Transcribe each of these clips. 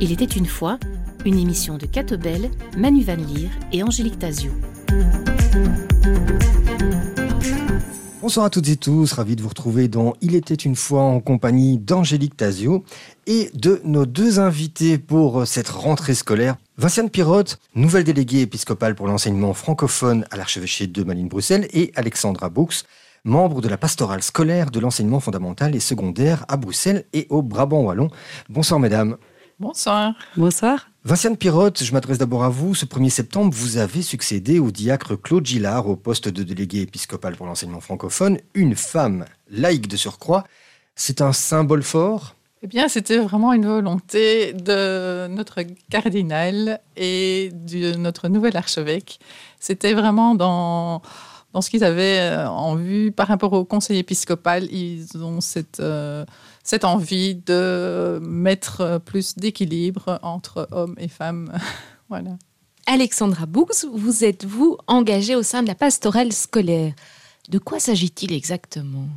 Il était une fois une émission de Catobel, Manu Van Leer et Angélique Tazio. Bonsoir à toutes et tous, ravi de vous retrouver dans Il était une fois en compagnie d'Angélique Tazio et de nos deux invités pour cette rentrée scolaire. Vinciane Pirotte, nouvelle déléguée épiscopale pour l'enseignement francophone à l'archevêché de Malines-Bruxelles et Alexandra Bux, membre de la pastorale scolaire de l'enseignement fondamental et secondaire à Bruxelles et au Brabant Wallon. Bonsoir mesdames. Bonsoir. Bonsoir. Vinciane Pirotte, je m'adresse d'abord à vous. Ce 1er septembre, vous avez succédé au diacre Claude Gillard au poste de délégué épiscopal pour l'enseignement francophone, une femme laïque de surcroît. C'est un symbole fort? Eh bien, c'était vraiment une volonté de notre cardinal et de notre nouvel archevêque. C'était vraiment dans, dans ce qu'ils avaient euh, en vue par rapport au conseil épiscopal. Ils ont cette... Euh, cette envie de mettre plus d'équilibre entre hommes et femmes. voilà. Alexandra Boux, vous êtes, vous, engagée au sein de la pastorale scolaire? De quoi s'agit-il exactement?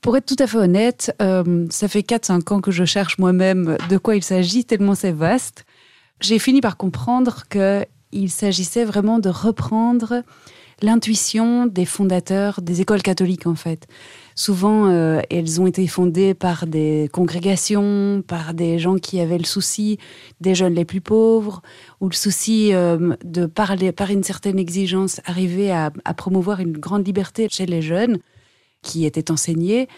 Pour être tout à fait honnête, euh, ça fait 4-5 ans que je cherche moi-même de quoi il s'agit, tellement c'est vaste. J'ai fini par comprendre qu'il s'agissait vraiment de reprendre l'intuition des fondateurs des écoles catholiques, en fait. Souvent, euh, elles ont été fondées par des congrégations, par des gens qui avaient le souci des jeunes les plus pauvres, ou le souci euh, de, parler, par une certaine exigence, arriver à, promouvoir une grande liberté chez les jeunes qui étaient enseignés.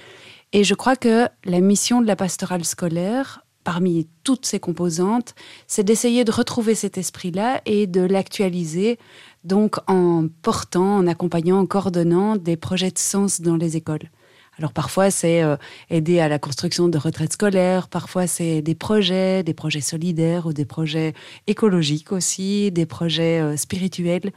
Et je crois que la mission de la pastorale scolaire, parmi toutes ses composantes, c'est d'essayer de retrouver cet esprit-là et de l'actualiser, donc en portant, en accompagnant, en coordonnant des projets de sens dans les écoles. Alors parfois c'est euh, aider à la construction de retraites scolaires, parfois c'est des projets, des projets solidaires ou des projets écologiques aussi, des projets euh, spirituels.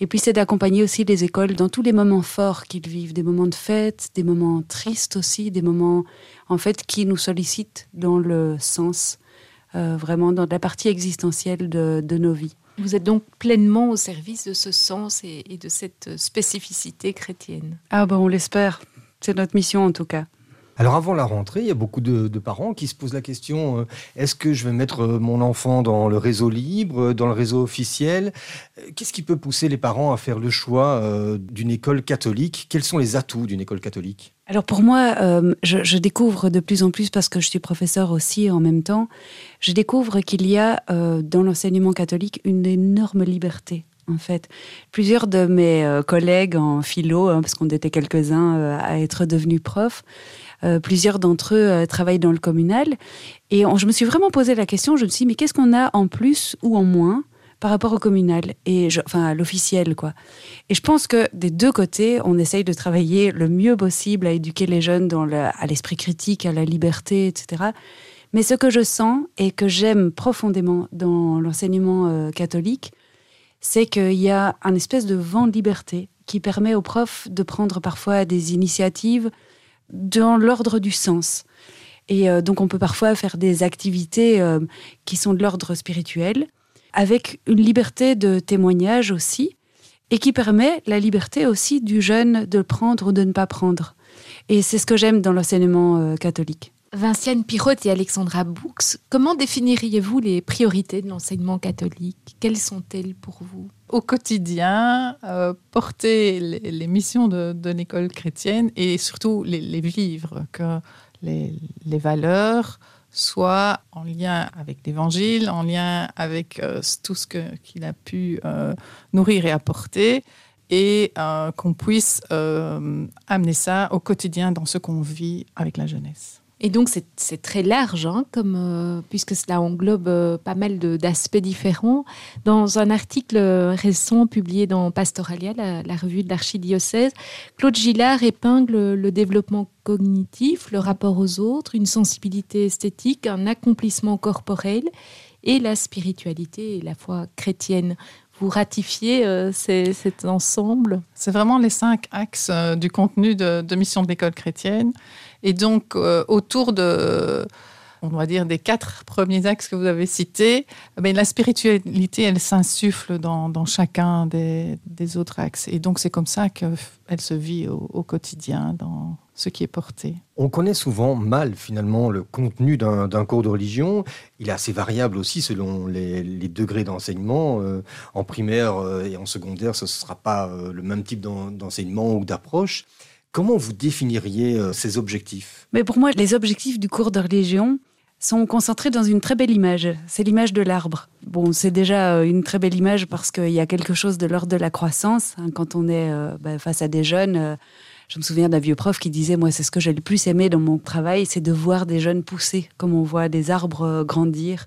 Et puis c'est d'accompagner aussi les écoles dans tous les moments forts qu'ils vivent, des moments de fête, des moments tristes aussi, des moments en fait qui nous sollicitent dans le sens, euh, vraiment dans la partie existentielle de, nos vies. Vous êtes donc pleinement au service de ce sens et, et de cette spécificité chrétienne. Ah ben on l'espère. C'est notre mission en tout cas. Alors avant la rentrée, il y a beaucoup de, parents qui se posent la question euh, est-ce que je vais mettre euh, mon enfant dans le réseau libre, euh, dans le réseau officiel? Qu'est-ce qui peut pousser les parents à faire le choix d'une école catholique? Quels sont les atouts d'une école catholique? Alors pour moi, je, découvre de plus en plus, parce que je suis professeur aussi en même temps, je découvre qu'il y a dans l'enseignement catholique une énorme liberté en fait. Plusieurs de mes collègues en philo, hein, parce qu'on était quelques-uns à être devenus profs, euh, plusieurs d'entre eux travaillent dans le communal. Et je me suis vraiment posé la question, je me suis dit, mais qu'est-ce qu'on a en plus ou en moins par rapport au communal, et enfin à l'officiel, quoi. Et je pense que des deux côtés, on essaye de travailler le mieux possible à éduquer les jeunes à l'esprit critique, à la liberté, etc. Mais ce que je sens et que j'aime profondément dans l'enseignement catholique, c'est qu'il y a un espèce de vent de liberté qui permet aux profs de prendre parfois des initiatives dans l'ordre du sens. Et euh, donc on peut parfois faire des activités euh, qui sont de l'ordre spirituel, avec une liberté de témoignage aussi, et qui permet la liberté aussi du jeune de prendre ou de ne pas prendre. Et c'est ce que j'aime dans l'enseignement euh, catholique. Vinciane Pirotte et Alexandra Bux, comment définiriez-vous les priorités de l'enseignement catholique? Quelles sont-elles pour vous? Au quotidien, euh, porter les, missions de, l'école chrétienne et surtout les, vivre, que les, valeurs soient en lien avec l'Évangile, en lien avec euh, tout ce qu'il a pu euh, nourrir et apporter, et qu'on puisse amener ça au quotidien dans ce qu'on vit avec la jeunesse. Et donc c'est très large, hein, euh, puisque cela englobe euh, pas mal d'aspects différents. Dans un article récent publié dans Pastoralia, la, revue de l'archidiocèse, Claude Gillard épingle le développement cognitif, le rapport aux autres, une sensibilité esthétique, un accomplissement corporel et la spiritualité et la foi chrétienne. Vous ratifiez euh, cet ensemble? C'est vraiment les cinq axes du contenu de, de mission de l'école chrétienne. Et donc, euh, autour de, on va dire, des quatre premiers axes que vous avez cités, mais la spiritualité, elle s'insuffle dans, dans, chacun des, des, autres axes. Et donc, c'est comme ça qu'elle se vit au, quotidien, dans ce qui est porté. On connaît souvent mal, finalement, le contenu d'un cours de religion. Il est assez variable aussi selon les, les degrés d'enseignement. Euh, en primaire euh, et en secondaire, ce ne sera pas le même type d'enseignement ou d'approche. Comment vous définiriez euh, ces objectifs? Mais pour moi, les objectifs du cours de religion sont concentrés dans une très belle image. C'est l'image de l'arbre. Bon, c'est déjà euh, une très belle image parce qu'il y a quelque chose de l'ordre de la croissance. Hein, quand on est euh, bah, face à des jeunes, je me souviens d'un vieux prof qui disait, moi, c'est ce que j'ai le plus aimé dans mon travail, c'est de voir des jeunes pousser, comme on voit des arbres grandir.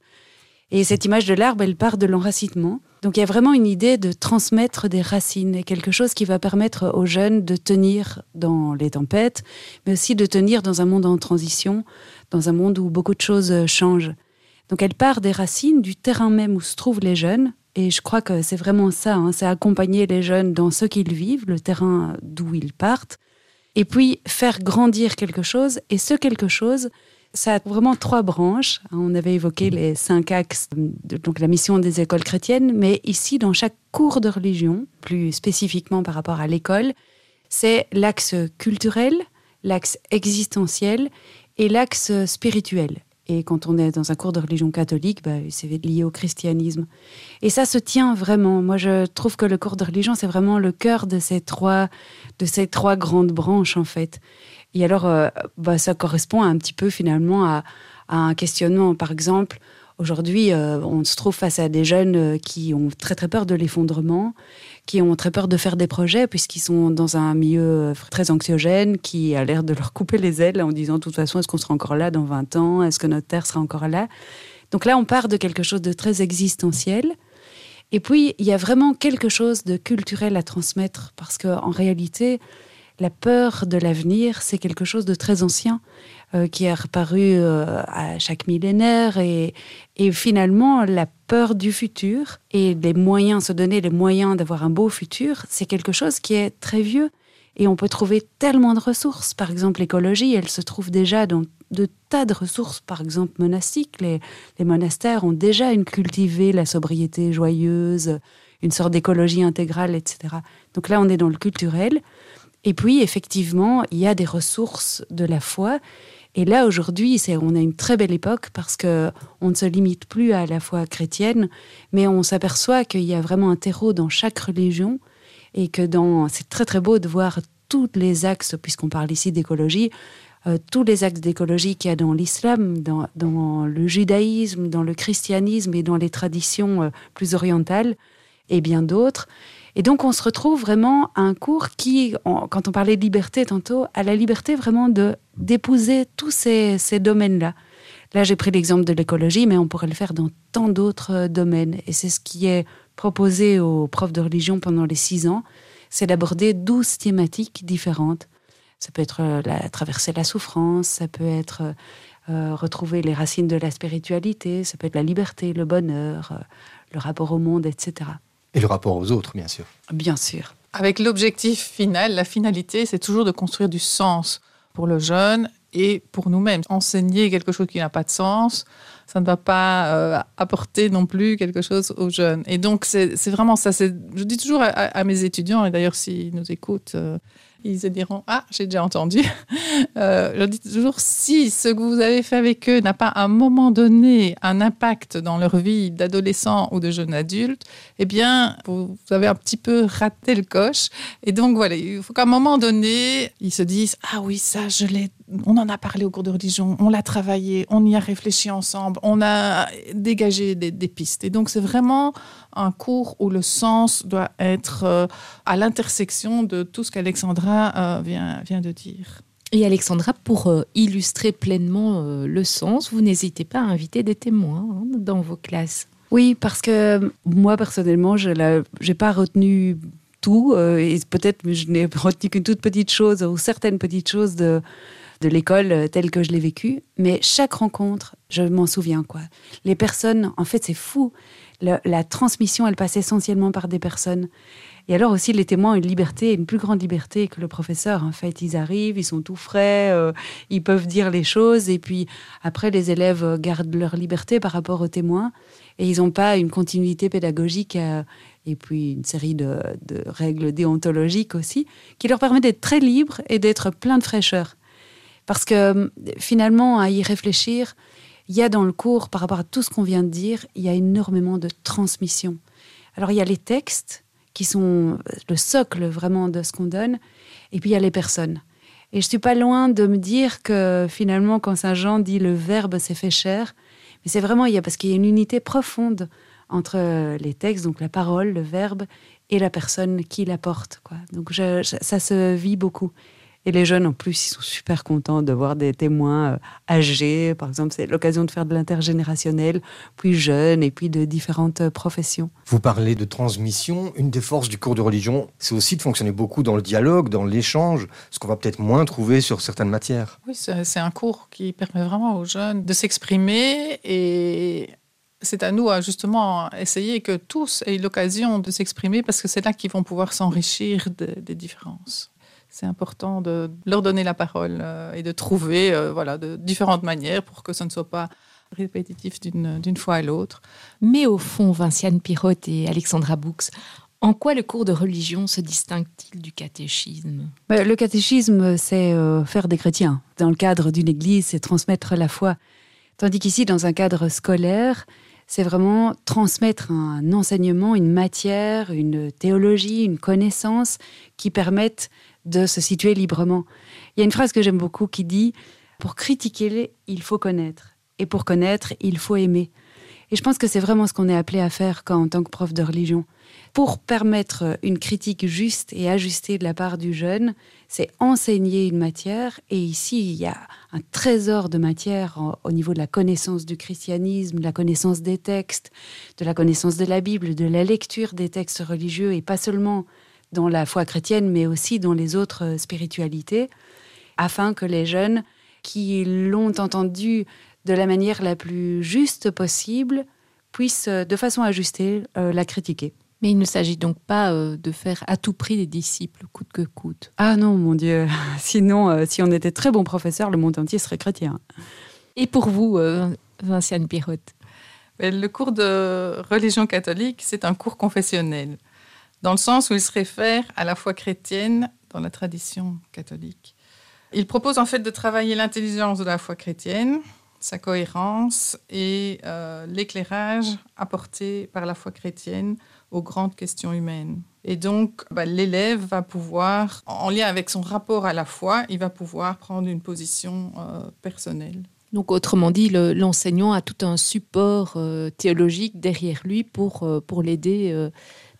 Et cette image de l'arbre, elle part de l'enracinement. Donc il y a vraiment une idée de transmettre des racines et quelque chose qui va permettre aux jeunes de tenir dans les tempêtes, mais aussi de tenir dans un monde en transition, dans un monde où beaucoup de choses changent. Donc elle part des racines, du terrain même où se trouvent les jeunes. Et je crois que c'est vraiment ça, hein, c'est accompagner les jeunes dans ce qu'ils vivent, le terrain d'où ils partent, et puis faire grandir quelque chose. Et ce quelque chose, ça a vraiment trois branches. On avait évoqué les cinq axes, donc la mission des écoles chrétiennes, mais ici, dans chaque cours de religion, plus spécifiquement par rapport à l'école, c'est l'axe culturel, l'axe existentiel et l'axe spirituel. Et quand on est dans un cours de religion catholique, bah, c'est lié au christianisme. Et ça se tient vraiment. Moi, je trouve que le cours de religion, c'est vraiment le cœur de ces trois, de ces trois grandes branches, en fait. Et alors, euh, bah, ça correspond un petit peu finalement à, un questionnement. Par exemple, aujourd'hui, euh, on se trouve face à des jeunes euh, qui ont très très peur de l'effondrement, qui ont très peur de faire des projets puisqu'ils sont dans un milieu très anxiogène qui a l'air de leur couper les ailes en disant de toute façon, est-ce qu'on sera encore là dans 20 ans? Est-ce que notre Terre sera encore là? Donc là, on part de quelque chose de très existentiel. Et puis, il y a vraiment quelque chose de culturel à transmettre parce qu'en réalité, la peur de l'avenir, c'est quelque chose de très ancien euh, qui est reparu euh, à chaque millénaire et, finalement la peur du futur et les moyens, se donner les moyens d'avoir un beau futur, c'est quelque chose qui est très vieux et on peut trouver tellement de ressources. Par exemple, l'écologie, elle se trouve déjà dans de tas de ressources, par exemple monastiques. Les, les monastères ont déjà une cultivé la sobriété joyeuse, une sorte d'écologie intégrale, etc. Donc là, on est dans le culturel. Et puis, effectivement, il y a des ressources de la foi. Et là, aujourd'hui, on a une très belle époque parce que on ne se limite plus à la foi chrétienne, mais on s'aperçoit qu'il y a vraiment un terreau dans chaque religion et que dans, c'est très très beau de voir tous les axes, puisqu'on parle ici d'écologie, euh, tous les axes d'écologie qu'il y a dans l'islam, dans, le judaïsme, dans le christianisme et dans les traditions euh, plus orientales et bien d'autres. Et donc, on se retrouve vraiment à un cours qui, quand on parlait de liberté tantôt, a la liberté vraiment de d'épouser tous ces, domaines-là. Là, j'ai pris l'exemple de l'écologie, mais on pourrait le faire dans tant d'autres euh, domaines. Et c'est ce qui est proposé aux profs de religion pendant les six ans, c'est d'aborder douze thématiques différentes. Ça peut être euh, la, traverser la souffrance, ça peut être euh, retrouver les racines de la spiritualité, ça peut être la liberté, le bonheur, le rapport au monde, etc. Et le rapport aux autres, bien sûr. Bien sûr. Avec l'objectif final, la finalité, c'est toujours de construire du sens pour le jeune et pour nous-mêmes. Enseigner quelque chose qui n'a pas de sens, ça ne va pas euh, apporter non plus quelque chose aux jeunes. Et donc, c'est vraiment ça. Je dis toujours à, mes étudiants, et d'ailleurs, s'ils nous écoutent, euh, ils se diront Ah, j'ai déjà entendu. Euh, je dis toujours si ce que vous avez fait avec eux n'a pas à un moment donné un impact dans leur vie d'adolescent ou de jeune adulte, eh bien, vous avez un petit peu raté le coche. Et donc, voilà, il faut qu'à un moment donné, ils se disent Ah oui, ça, je l'ai on en a parlé au cours de religion, on l'a travaillé, on y a réfléchi ensemble, on a dégagé des, des pistes. Et donc, c'est vraiment un cours où le sens doit être euh, à l'intersection de tout ce qu'Alexandra euh, vient, vient de dire. Et Alexandra, pour euh, illustrer pleinement le sens, vous n'hésitez pas à inviter des témoins hein, dans vos classes. Oui, parce que moi, personnellement, je n'ai pas retenu tout, et peut-être je n'ai retenu qu'une toute petite chose ou certaines petites choses de, de l'école telle que je l'ai vécue. Mais chaque rencontre, je m'en souviens, quoi. Les personnes, en fait, c'est fou la, transmission, elle passe essentiellement par des personnes. Et alors aussi, les témoins ont une liberté, une plus grande liberté que le professeur. En fait, ils arrivent, ils sont tout frais, euh, ils peuvent dire les choses, et puis après, les élèves gardent leur liberté par rapport aux témoins, et ils n'ont pas une continuité pédagogique euh, et puis une série de, de, règles déontologiques aussi, qui leur permet d'être très libres et d'être plein de fraîcheur. Parce que finalement, à y réfléchir, il y a dans le cours, par rapport à tout ce qu'on vient de dire, il y a énormément de transmission. Alors il y a les textes, qui sont le socle vraiment de ce qu'on donne, et puis il y a les personnes. Et je suis pas loin de me dire que finalement, quand Saint Jean dit le Verbe s'est fait chair, mais c'est vraiment il y a parce qu'il y a une unité profonde entre les textes, donc la parole, le Verbe, et la personne qui l'apporte. Quoi. Donc ça se vit beaucoup. Et les jeunes, en plus, ils sont super contents de voir des témoins euh, âgés. Par exemple, c'est l'occasion de faire de l'intergénérationnel, puis jeunes, et puis de différentes euh, professions. Vous parlez de transmission. Une des forces du cours de religion, c'est aussi de fonctionner beaucoup dans le dialogue, dans l'échange, ce qu'on va peut-être moins trouver sur certaines matières. Oui, c'est un cours qui permet vraiment aux jeunes de s'exprimer et c'est à nous à justement essayer que tous aient l'occasion de s'exprimer parce que c'est là qu'ils vont pouvoir s'enrichir des différences c'est important de leur donner la parole euh, et de trouver euh, voilà, de différentes manières pour que ce ne soit pas répétitif d'une fois à l'autre. Mais au fond, Vinciane Pirotte et Alexandra Boux, en quoi le cours de religion se distingue-t-il du catéchisme? Le catéchisme, c'est euh, faire des chrétiens. Dans le cadre d'une église, c'est transmettre la foi. Tandis qu'ici, dans un cadre scolaire, c'est vraiment transmettre un enseignement, une matière, une théologie, une connaissance qui permettent de se situer librement. Il y a une phrase que j'aime beaucoup qui dit Pour critiquer, il faut connaître. Et pour connaître, il faut aimer. Et je pense que c'est vraiment ce qu'on est appelé à faire quand, en tant que prof de religion. Pour permettre une critique juste et ajustée de la part du jeune, c'est enseigner une matière. Et ici, il y a un trésor de matière au niveau de la connaissance du christianisme, de la connaissance des textes, de la connaissance de la Bible, de la lecture des textes religieux, et pas seulement dans la foi chrétienne, mais aussi dans les autres euh, spiritualités, afin que les jeunes qui l'ont entendu de la manière la plus juste possible puissent, euh, de façon ajustée, euh, la critiquer. Mais il ne s'agit donc pas de faire à tout prix des disciples, coûte que coûte. Ah non, mon Dieu. Sinon, si on était très bon professeur, le monde entier serait chrétien. Et pour vous, Vinciane Pirotte? Le cours de religion catholique, c'est un cours confessionnel dans le sens où il se réfère à la foi chrétienne dans la tradition catholique. Il propose en fait de travailler l'intelligence de la foi chrétienne, sa cohérence et euh, l'éclairage apporté par la foi chrétienne aux grandes questions humaines. Et donc, bah, l'élève va pouvoir, en lien avec son rapport à la foi, il va pouvoir prendre une position euh, personnelle. Donc, autrement dit, l'enseignant a tout un support euh, théologique derrière lui pour, pour l'aider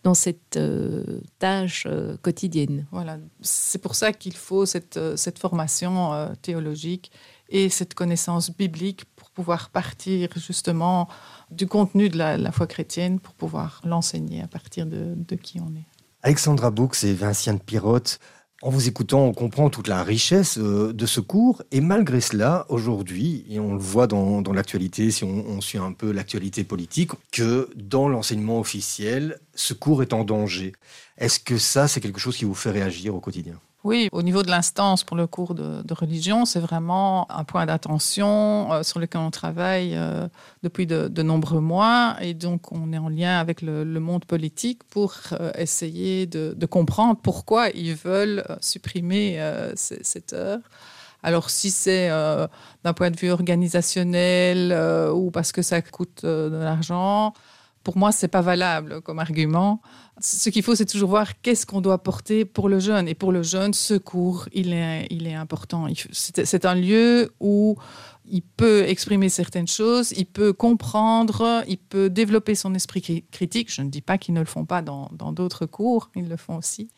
dans cette euh, tâche euh, quotidienne. Voilà, c'est pour ça qu'il faut cette, euh, cette formation théologique et cette connaissance biblique pour pouvoir partir justement du contenu de la, foi chrétienne pour pouvoir l'enseigner à partir de, de, qui on est. Alexandra Boux et Vinciane Pirotte, en vous écoutant, on comprend toute la richesse euh, de ce cours. Et malgré cela, aujourd'hui, et on le voit dans, l'actualité, si on, on, suit un peu l'actualité politique, que dans l'enseignement officiel, ce cours est en danger. Est-ce que ça, c'est quelque chose qui vous fait réagir au quotidien? Oui, au niveau de l'instance pour le cours de, religion, c'est vraiment un point d'attention euh, sur lequel on travaille euh, depuis de, nombreux mois. Et donc, on est en lien avec le, monde politique pour euh, essayer de, comprendre pourquoi ils veulent supprimer cette heure. Alors, si c'est d'un point de vue organisationnel ou parce que ça coûte de l'argent, pour moi, c'est pas valable comme argument. Ce qu'il faut, c'est toujours voir qu'est-ce qu'on doit porter pour le jeune. Et pour le jeune, ce cours, il est, il est important. C'est un lieu où il peut exprimer certaines choses, il peut comprendre, il peut développer son esprit critique. Je ne dis pas qu'ils ne le font pas dans d'autres cours, ils le font aussi.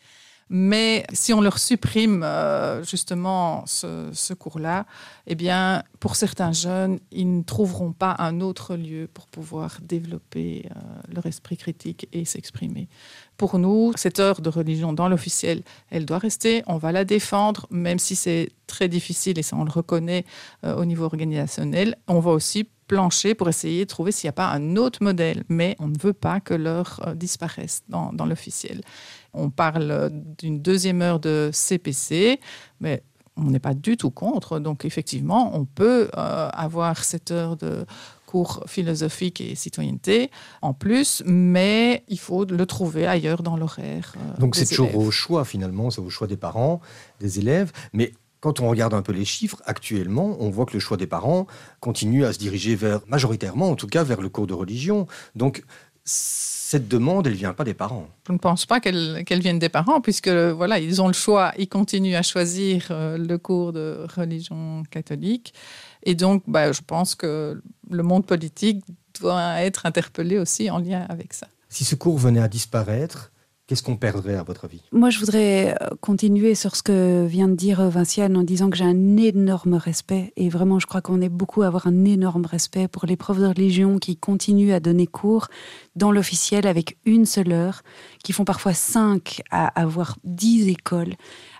Mais si on leur supprime euh, justement ce, cours-là, eh bien, pour certains jeunes, ils ne trouveront pas un autre lieu pour pouvoir développer euh, leur esprit critique et s'exprimer. pour nous, cette heure de religion dans l'officiel, elle doit rester, on va la défendre, même si c'est très difficile, et ça on le reconnaît euh, au niveau organisationnel. On va aussi plancher pour essayer de trouver s'il n'y a pas un autre modèle, mais on ne veut pas que l'heure disparaisse dans l'officiel. On parle d'une deuxième heure de CPC, mais on n'est pas du tout contre. Donc effectivement, on peut euh, avoir cette heure de cours philosophique et citoyenneté en plus, mais il faut le trouver ailleurs dans l'horaire. Euh, Donc c'est toujours au choix finalement, c'est au choix des parents, des élèves, mais quand on regarde un peu les chiffres, actuellement, on voit que le choix des parents continue à se diriger vers, majoritairement en tout cas, vers le cours de religion. Donc cette demande, elle vient pas des parents. Je ne pense pas qu'elle qu vienne des parents, puisque voilà, ils ont le choix, ils continuent à choisir euh, le cours de religion catholique. Et donc, bah, je pense que le monde politique doit être interpellé aussi en lien avec ça. Si ce cours venait à disparaître, Qu'est-ce qu'on perdrait à votre avis? Moi, je voudrais euh, continuer sur ce que vient de dire Vinciane en disant que j'ai un énorme respect et vraiment, je crois qu'on est beaucoup à avoir un énorme respect pour les profs de religion qui continuent à donner cours dans l'officiel avec une seule heure, qui font parfois cinq à avoir dix écoles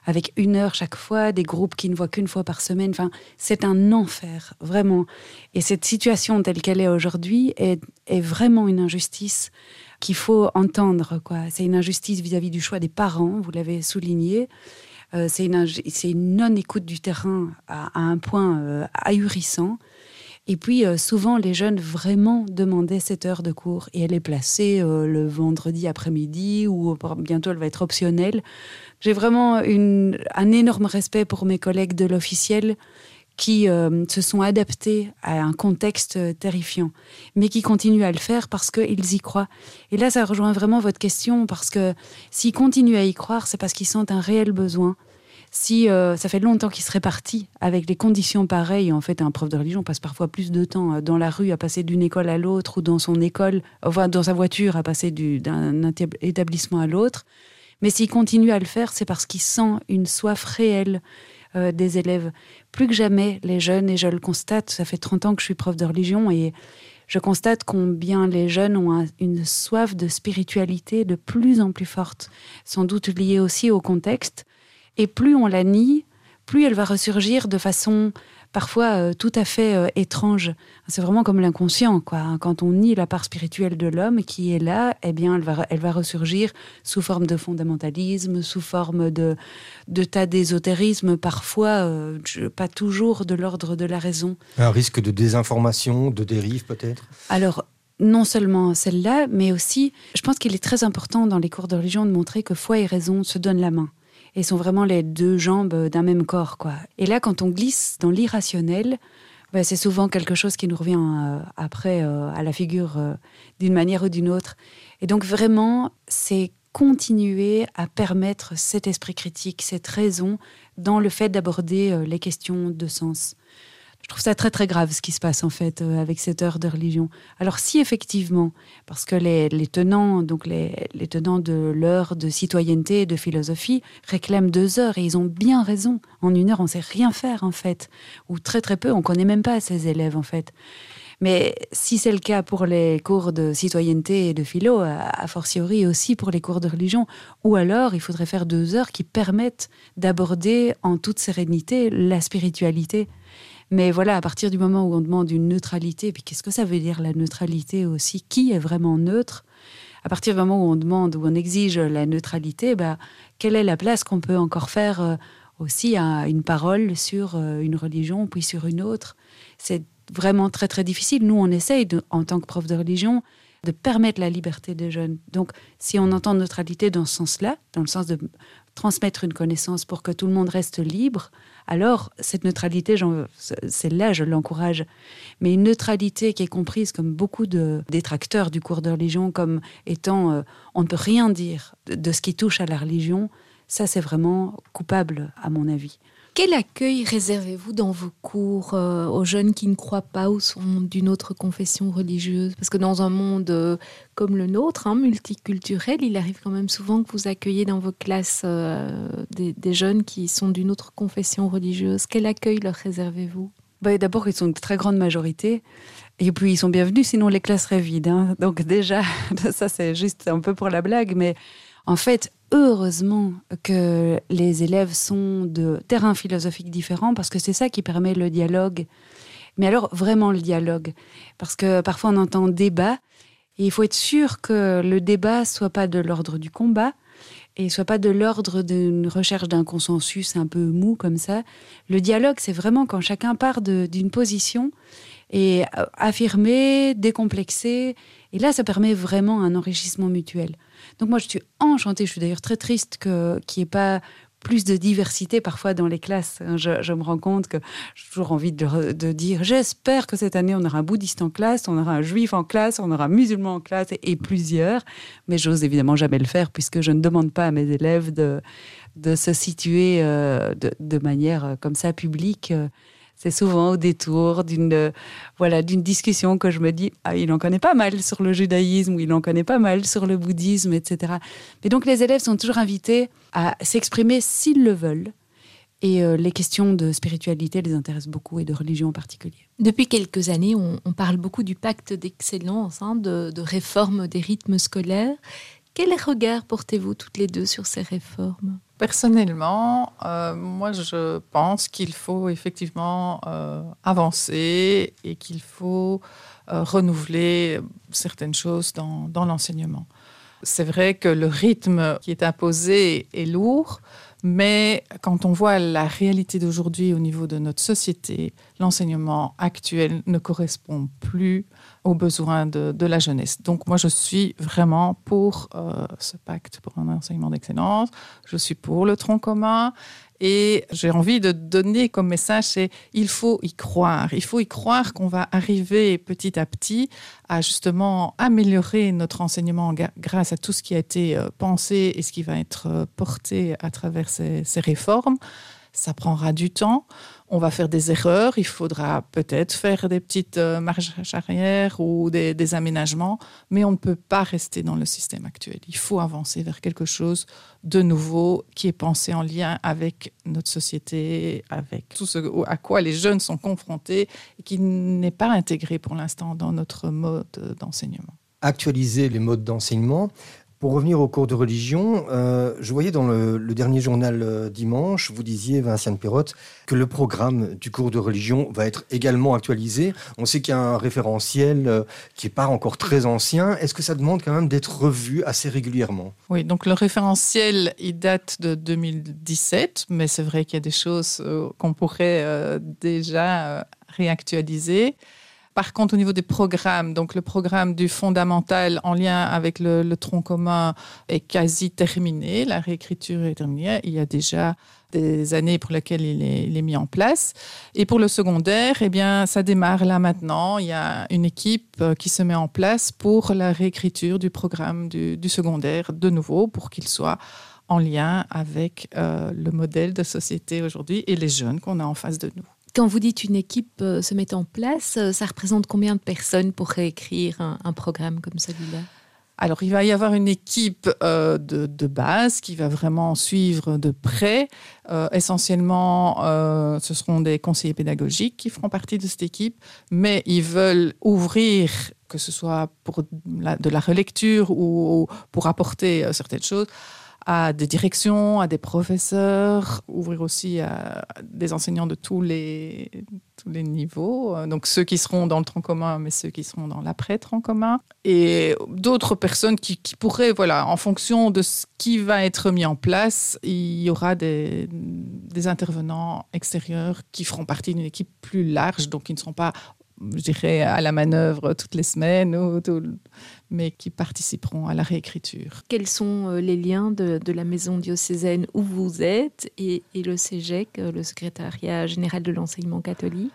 avec une heure chaque fois, des groupes qui ne voient qu'une fois par semaine. Enfin, c'est un enfer, vraiment. Et cette situation telle qu'elle est aujourd'hui est vraiment une injustice qu'il faut entendre. Quoi. C'est une injustice vis-à-vis du choix des parents, vous l'avez souligné. Euh, c'est une, non-écoute du terrain à, un point euh, ahurissant. Et puis, euh, souvent, les jeunes vraiment demandaient cette heure de cours et elle est placée le vendredi après-midi ou bientôt elle va être optionnelle. J'ai vraiment un énorme respect pour mes collègues de l'officiel qui euh, se sont adaptés à un contexte euh, terrifiant, mais qui continuent à le faire parce qu'ils y croient. Et là, ça rejoint vraiment votre question, parce que s'ils continuent à y croire, c'est parce qu'ils sentent un réel besoin. Si euh, ça fait longtemps qu'ils seraient partis avec des conditions pareilles, en fait, un prof de religion passe parfois plus de temps dans la rue à passer d'une école à l'autre ou dans son école, enfin dans sa voiture à passer d'un établissement à l'autre. Mais s'il continue à le faire, c'est parce qu'il sent une soif réelle euh, des élèves. Plus que jamais, les jeunes, et je le constate, ça fait 30 ans que je suis prof de religion, et je constate combien les jeunes ont une soif de spiritualité de plus en plus forte, sans doute liée aussi au contexte. Et plus on la nie, plus elle va ressurgir de façon parfois euh, tout à fait euh, étrange. C'est vraiment comme l'inconscient, quoi. Quand on nie la part spirituelle de l'homme qui est là, eh bien, elle va, elle va ressurgir sous forme de fondamentalisme, sous forme de, de tas d'ésotérisme, parfois euh, pas toujours de l'ordre de la raison. Un risque de désinformation, de dérive peut-être? Alors, non seulement celle-là, mais aussi, je pense qu'il est très important dans les cours de religion de montrer que foi et raison se donnent la main et sont vraiment les deux jambes d'un même corps. quoi. Et là, quand on glisse dans l'irrationnel, bah, c'est souvent quelque chose qui nous revient euh, après euh, à la figure euh, d'une manière ou d'une autre. Et donc vraiment, c'est continuer à permettre cet esprit critique, cette raison dans le fait d'aborder les questions de sens. Je trouve ça très très grave ce qui se passe en fait euh, avec cette heure de religion. Alors si effectivement, parce que les, tenants, donc les, tenants de l'heure de citoyenneté et de philosophie réclament deux heures et ils ont bien raison. En une heure, on sait rien faire en fait, ou très très peu. On connaît même pas ces élèves en fait. Mais si c'est le cas pour les cours de citoyenneté et de philo, a fortiori aussi pour les cours de religion, ou alors il faudrait faire deux heures qui permettent d'aborder en toute sérénité la spiritualité mais voilà, à partir du moment où on demande une neutralité, puis qu'est-ce que ça veut dire la neutralité aussi? Qui est vraiment neutre? À partir du moment où on demande, où on exige la neutralité, bah, quelle est la place qu'on peut encore faire euh, aussi à une parole sur euh, une religion, puis sur une autre? C'est vraiment très très difficile. Nous, on essaye, en tant que prof de religion, de permettre la liberté des jeunes. Donc, si on entend neutralité dans ce sens-là, dans le sens de transmettre une connaissance pour que tout le monde reste libre, alors cette neutralité, c'est là, je l'encourage. Mais une neutralité qui est comprise comme beaucoup de détracteurs du cours de religion comme étant euh, on ne peut rien dire de ce qui touche à la religion, ça c'est vraiment coupable à mon avis. Quel accueil réservez-vous dans vos cours euh, aux jeunes qui ne croient pas ou sont d'une autre confession religieuse? Parce que dans un monde euh, comme le nôtre, hein, multiculturel, il arrive quand même souvent que vous accueillez dans vos classes euh, des, jeunes qui sont d'une autre confession religieuse. Quel accueil leur réservez-vous? Bah, D'abord, ils sont une très grande majorité. Et puis, ils sont bienvenus, sinon les classes seraient vides. Hein. Donc déjà, ça c'est juste un peu pour la blague, mais En fait, heureusement que les élèves sont de terrains philosophiques différents parce que c'est ça qui permet le dialogue. Mais alors vraiment le dialogue, parce que parfois on entend débat et il faut être sûr que le débat soit pas de l'ordre du combat et soit pas de l'ordre d'une recherche d'un consensus un peu mou comme ça. Le dialogue, c'est vraiment quand chacun part d'une position et euh, affirmer, décomplexer. Et là, ça permet vraiment un enrichissement mutuel. Donc moi, je suis enchantée. Je suis d'ailleurs très triste qu'il n'y ait pas plus de diversité parfois dans les classes. Je, me rends compte que j'ai toujours envie de, dire j'espère que cette année on aura un bouddhiste en classe, on aura un juif en classe, on aura un musulman en classe et, plusieurs. Mais j'ose évidemment jamais le faire puisque je ne demande pas à mes élèves de, se situer euh, de, manière euh, comme ça publique. Euh, c'est souvent au détour d'une voilà d'une discussion que je me dis ah, il en connaît pas mal sur le judaïsme ou il en connaît pas mal sur le bouddhisme, etc. Mais donc les élèves sont toujours invités à s'exprimer s'ils le veulent. Et euh, les questions de spiritualité les intéressent beaucoup et de religion en particulier. Depuis quelques années, on, parle beaucoup du pacte d'excellence, hein, de, de réforme des rythmes scolaires. Quel regard portez-vous toutes les deux sur ces réformes? Personnellement, euh, moi je pense qu'il faut effectivement euh, avancer et qu'il faut euh, renouveler certaines choses dans, dans l'enseignement. C'est vrai que le rythme qui est imposé est lourd, mais quand on voit la réalité d'aujourd'hui au niveau de notre société, l'enseignement actuel ne correspond plus aux besoins de, la jeunesse. Donc moi, je suis vraiment pour euh, ce pacte pour un enseignement d'excellence. Je suis pour le tronc commun. Et j'ai envie de donner comme message, c'est il faut y croire. Il faut y croire qu'on va arriver petit à petit à justement améliorer notre enseignement grâce à tout ce qui a été euh, pensé et ce qui va être euh, porté à travers ces, ces réformes. Ça prendra du temps on va faire des erreurs, il faudra peut-être faire des petites euh, marches arrière ou des, aménagements, mais on ne peut pas rester dans le système actuel. Il faut avancer vers quelque chose de nouveau qui est pensé en lien avec notre société, avec tout ce à quoi les jeunes sont confrontés et qui n'est pas intégré pour l'instant dans notre mode d'enseignement. Actualiser les modes d'enseignement, pour revenir au cours de religion, euh, je voyais dans le, dernier journal euh, dimanche, vous disiez, Vinciane Perrotte, que le programme du cours de religion va être également actualisé. On sait qu'il y a un référentiel euh, qui n'est pas encore très ancien. Est-ce que ça demande quand même d'être revu assez régulièrement? Oui, donc le référentiel, il date de 2017, mais c'est vrai qu'il y a des choses qu'on pourrait déjà réactualiser. Par contre, au niveau des programmes, donc le programme du fondamental en lien avec le, tronc commun est quasi terminé. La réécriture est terminée. Il y a déjà des années pour lesquelles il est, mis en place. Et pour le secondaire, eh bien, ça démarre là maintenant. Il y a une équipe euh, qui se met en place pour la réécriture du programme du, secondaire de nouveau pour qu'il soit en lien avec euh, le modèle de société aujourd'hui et les jeunes qu'on a en face de nous. Quand vous dites une équipe euh, se met en place, euh, ça représente combien de personnes pour réécrire un, programme comme celui-là? Alors, il va y avoir une équipe euh, de, base qui va vraiment suivre de près. essentiellement, ce seront des conseillers pédagogiques qui feront partie de cette équipe, mais ils veulent ouvrir, que ce soit pour de la relecture ou pour apporter certaines choses, à des directions, à des professeurs, ouvrir aussi à des enseignants de tous les, tous les niveaux. Donc ceux qui seront dans le tronc commun, mais ceux qui seront dans l'après-tronc commun. Et d'autres personnes qui, pourraient, voilà, en fonction de ce qui va être mis en place, il y aura des, des intervenants extérieurs qui feront partie d'une équipe plus large, donc qui ne seront pas je dirais, à la manœuvre toutes les semaines, mais qui participeront à la réécriture. Quels sont euh, les liens de, la maison diocésaine où vous êtes et, et le CEGEC, euh, le secrétariat général de l'enseignement catholique?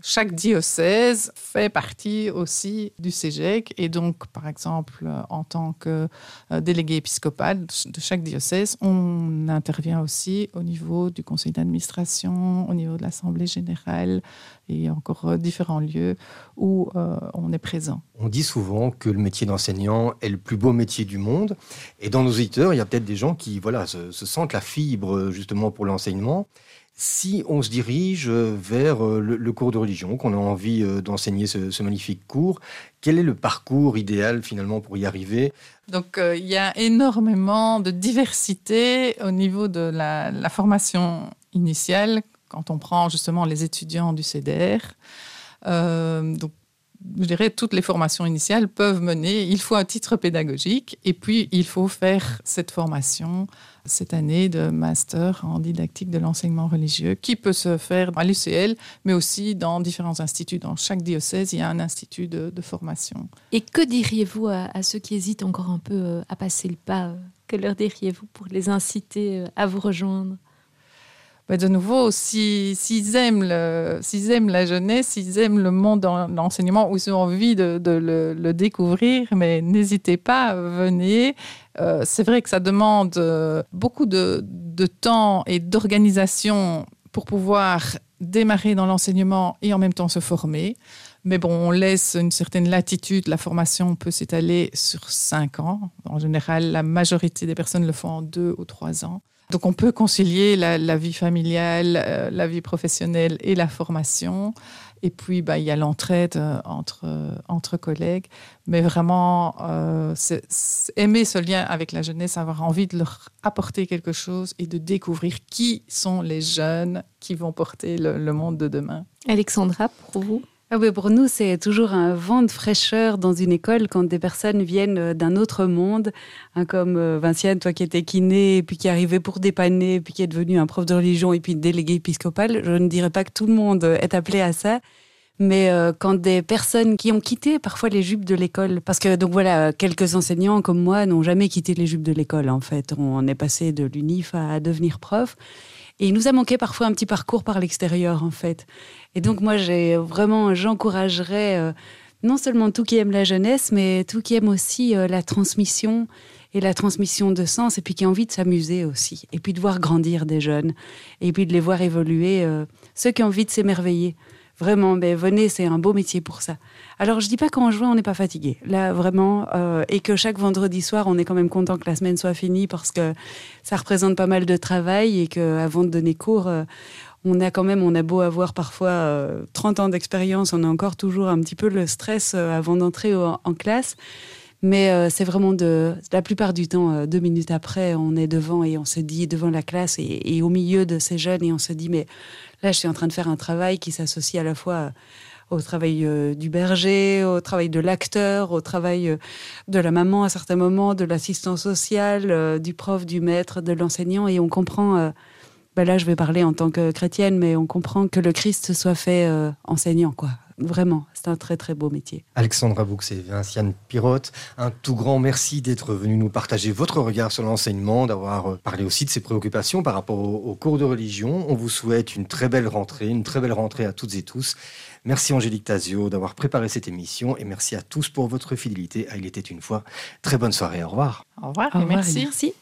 Chaque diocèse fait partie aussi du CEGEC et donc, par exemple, en tant que euh, délégué épiscopal de chaque diocèse, on intervient aussi au niveau du conseil d'administration, au niveau de l'Assemblée générale et encore euh, différents lieux où euh, on est présent. On dit souvent que le métier d'enseignant est le plus beau métier du monde et dans nos auditeurs, il y a peut-être des gens qui voilà, se sentent la fibre justement pour l'enseignement Si on se dirige vers le, cours de religion, qu'on a envie d'enseigner ce, magnifique cours, quel est le parcours idéal finalement pour y arriver? Donc il y a énormément de diversité au niveau de la, formation initiale quand on prend justement les étudiants du CDR. Euh, donc, je dirais, toutes les formations initiales peuvent mener. Il faut un titre pédagogique et puis il faut faire cette formation cette année de master en didactique de l'enseignement religieux qui peut se faire à l'UCL, mais aussi dans différents instituts. Dans chaque diocèse, il y a un institut de, formation. Et que diriez-vous à, ceux qui hésitent encore un peu euh, à passer le pas euh, Que leur diriez-vous pour les inciter à vous rejoindre? De nouveau, s'ils aiment, aiment la jeunesse, s'ils aiment le monde de l'enseignement ou s'ils ont envie de, le, découvrir, mais n'hésitez pas, venez. Euh, c'est vrai que ça demande euh, beaucoup de, temps et d'organisation pour pouvoir démarrer dans l'enseignement et en même temps se former. Mais bon, on laisse une certaine latitude. La formation peut s'étaler sur cinq ans. En général, la majorité des personnes le font en deux ou trois ans. Donc on peut concilier la, vie familiale, euh, la vie professionnelle et la formation. Et puis, bah, il y a l'entraide euh, entre, euh, entre collègues. Mais vraiment, aimer ce lien avec la jeunesse, avoir envie de leur apporter quelque chose et de découvrir qui sont les jeunes qui vont porter le monde de demain. Alexandra, pour vous? Ah oui, pour nous, c'est toujours un vent de fraîcheur dans une école quand des personnes viennent euh, d'un autre monde, hein, comme euh, Vinciane, toi qui étais kiné, puis qui arrivait pour dépanner, puis qui est devenu un prof de religion, et puis délégué épiscopal. Je ne dirais pas que tout le monde est appelé à ça, mais euh, quand des personnes qui ont quitté parfois les jupes de l'école, parce que donc voilà, quelques enseignants comme moi n'ont jamais quitté les jupes de l'école en fait. On est passé de l'UNIF à devenir prof. Et il nous a manqué parfois un petit parcours par l'extérieur, en fait. Et donc, moi, j'ai vraiment, j'encouragerais euh, non seulement tout qui aime la jeunesse, mais tout qui aime aussi euh, la transmission et la transmission de sens, et puis qui a envie de s'amuser aussi, et puis de voir grandir des jeunes, et puis de les voir évoluer, euh, ceux qui ont envie de s'émerveiller. Vraiment, ben, venez, c'est un beau métier pour ça. Alors, je dis pas qu'en juin, on n'est pas fatigué. Là, vraiment, euh, et que chaque vendredi soir, on est quand même content que la semaine soit finie parce que ça représente pas mal de travail et qu'avant de donner cours, euh, on a quand même, on a beau avoir parfois 30 euh, ans d'expérience, on a encore toujours un petit peu le stress avant d'entrer en, classe. Mais c'est vraiment de la plupart du temps, deux minutes après, on est devant et on se dit devant la classe et, au milieu de ces jeunes et on se dit mais là je suis en train de faire un travail qui s'associe à la fois au travail euh, du berger, au travail de l'acteur, au travail euh, de la maman à certains moments, de l'assistant social, euh, du prof, du maître, de l'enseignant. Et on comprend, ben là je vais parler en tant que chrétienne, mais on comprend que le Christ soit fait enseignant, quoi. Vraiment, c'est un très très beau métier. Alexandra Boux et Vinciane Pirotte, un tout grand merci d'être venu nous partager votre regard sur l'enseignement, d'avoir parlé aussi de ses préoccupations par rapport aux cours de religion. On vous souhaite une très belle rentrée, une très belle rentrée à toutes et tous. Merci Angélique Tazio d'avoir préparé cette émission et merci à tous pour votre fidélité. Ah, il était une fois. Très bonne soirée. Au revoir. Au revoir, et merci.